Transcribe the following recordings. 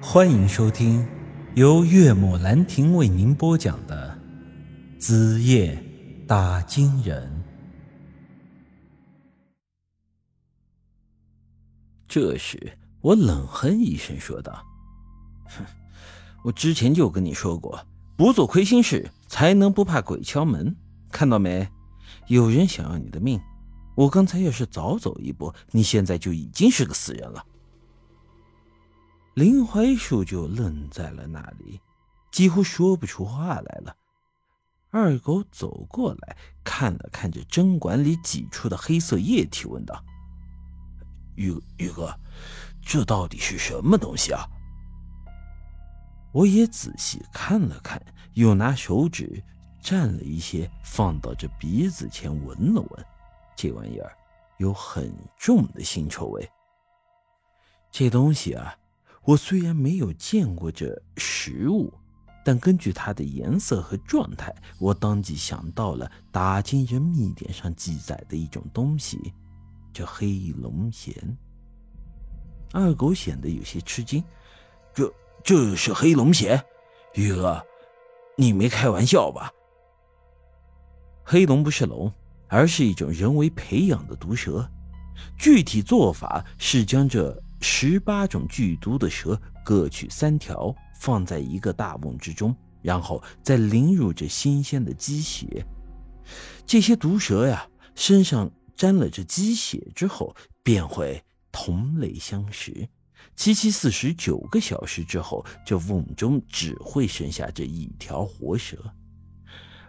欢迎收听由岳母兰亭为您播讲的《子夜打金人》。这时，我冷哼一声说道：“哼，我之前就跟你说过，不做亏心事，才能不怕鬼敲门。看到没？有人想要你的命。我刚才要是早走一步，你现在就已经是个死人了。”林槐树就愣在了那里，几乎说不出话来了。二狗走过来看了看这针管里挤出的黑色液体，问道：“宇宇哥，这到底是什么东西啊？”我也仔细看了看，又拿手指蘸了一些，放到这鼻子前闻了闻，这玩意儿有很重的腥臭味。这东西啊。我虽然没有见过这实物，但根据它的颜色和状态，我当即想到了打金人秘典上记载的一种东西，叫黑龙涎。二狗显得有些吃惊：“这这是黑龙涎？宇哥，你没开玩笑吧？”黑龙不是龙，而是一种人为培养的毒蛇，具体做法是将这。十八种剧毒的蛇各取三条，放在一个大瓮之中，然后再淋入这新鲜的鸡血。这些毒蛇呀，身上沾了这鸡血之后，便会同类相食。七七四十九个小时之后，这瓮中只会剩下这一条活蛇，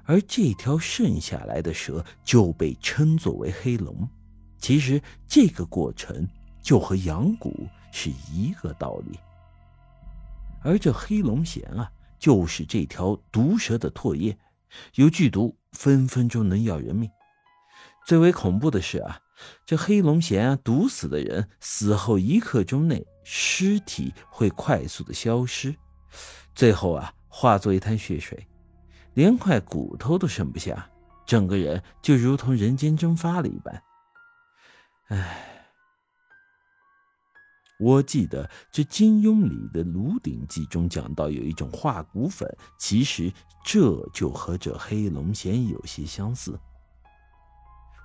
而这条剩下来的蛇就被称作为黑龙。其实这个过程。就和养蛊是一个道理，而这黑龙涎啊，就是这条毒蛇的唾液，有剧毒，分分钟能要人命。最为恐怖的是啊，这黑龙涎啊，毒死的人死后一刻钟内，尸体会快速的消失，最后啊，化作一滩血水，连块骨头都剩不下，整个人就如同人间蒸发了一般。唉。我记得这金庸里的《庐鼎记》中讲到有一种化骨粉，其实这就和这黑龙涎有些相似。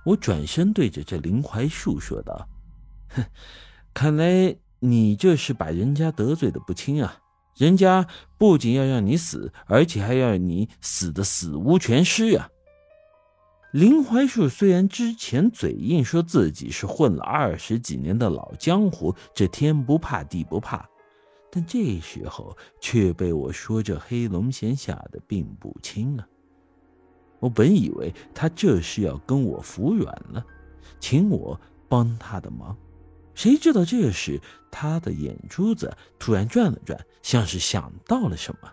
我转身对着这林槐树说道：“哼，看来你这是把人家得罪的不轻啊！人家不仅要让你死，而且还要你死的死无全尸呀！”林槐树虽然之前嘴硬，说自己是混了二十几年的老江湖，这天不怕地不怕，但这时候却被我说这黑龙涎吓得并不轻啊！我本以为他这是要跟我服软了，请我帮他的忙，谁知道这时他的眼珠子突然转了转，像是想到了什么。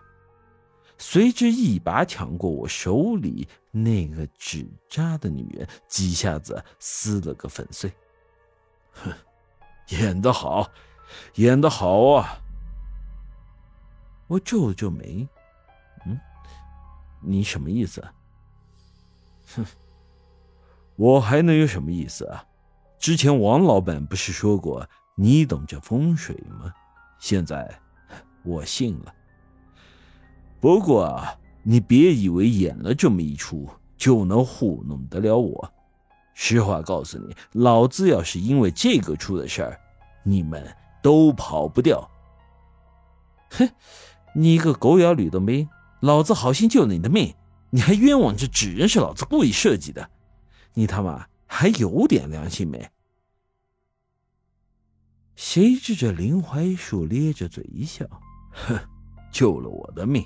随之一把抢过我手里那个纸扎的女人，几下子撕了个粉碎。哼，演得好，演得好啊！我皱了皱眉，嗯，你什么意思？哼，我还能有什么意思啊？之前王老板不是说过你懂这风水吗？现在我信了。不过啊，你别以为演了这么一出就能糊弄得了我。实话告诉你，老子要是因为这个出的事儿，你们都跑不掉。哼，你个狗咬吕洞宾，老子好心救了你的命，你还冤枉这纸人是老子故意设计的，你他妈还有点良心没？谁知这林怀树咧着嘴一笑，哼，救了我的命。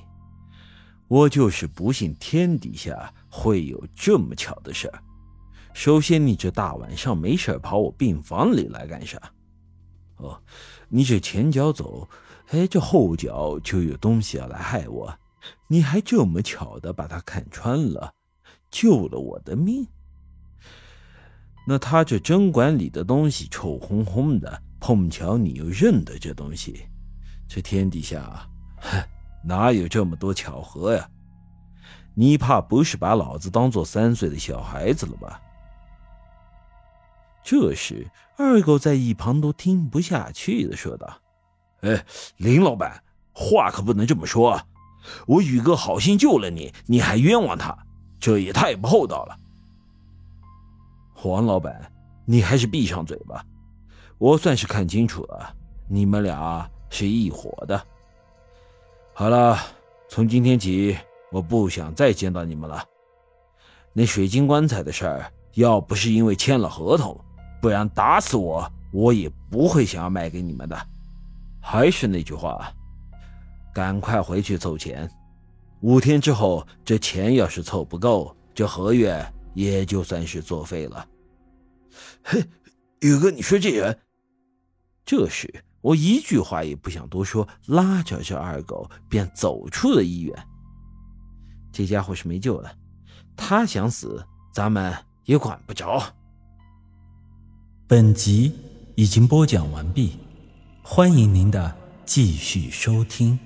我就是不信天底下会有这么巧的事儿。首先，你这大晚上没事跑我病房里来干啥？哦，你这前脚走，哎，这后脚就有东西要来害我，你还这么巧的把他看穿了，救了我的命。那他这针管里的东西臭烘烘的，碰巧你又认得这东西，这天底下，哪有这么多巧合呀？你怕不是把老子当做三岁的小孩子了吧？这时，二狗在一旁都听不下去的说道：“哎，林老板，话可不能这么说啊！我宇哥好心救了你，你还冤枉他，这也太不厚道了。黄老板，你还是闭上嘴吧。我算是看清楚了，你们俩是一伙的。好了，从今天起，我不想再见到你们了。那水晶棺材的事儿，要不是因为签了合同，不然打死我，我也不会想要卖给你们的。还是那句话，赶快回去凑钱。五天之后，这钱要是凑不够，这合约也就算是作废了。嘿，宇哥，你说这人……这时，我一句话也不想多说，拉着这二狗便走出了医院。这家伙是没救了，他想死，咱们也管不着。本集已经播讲完毕，欢迎您的继续收听。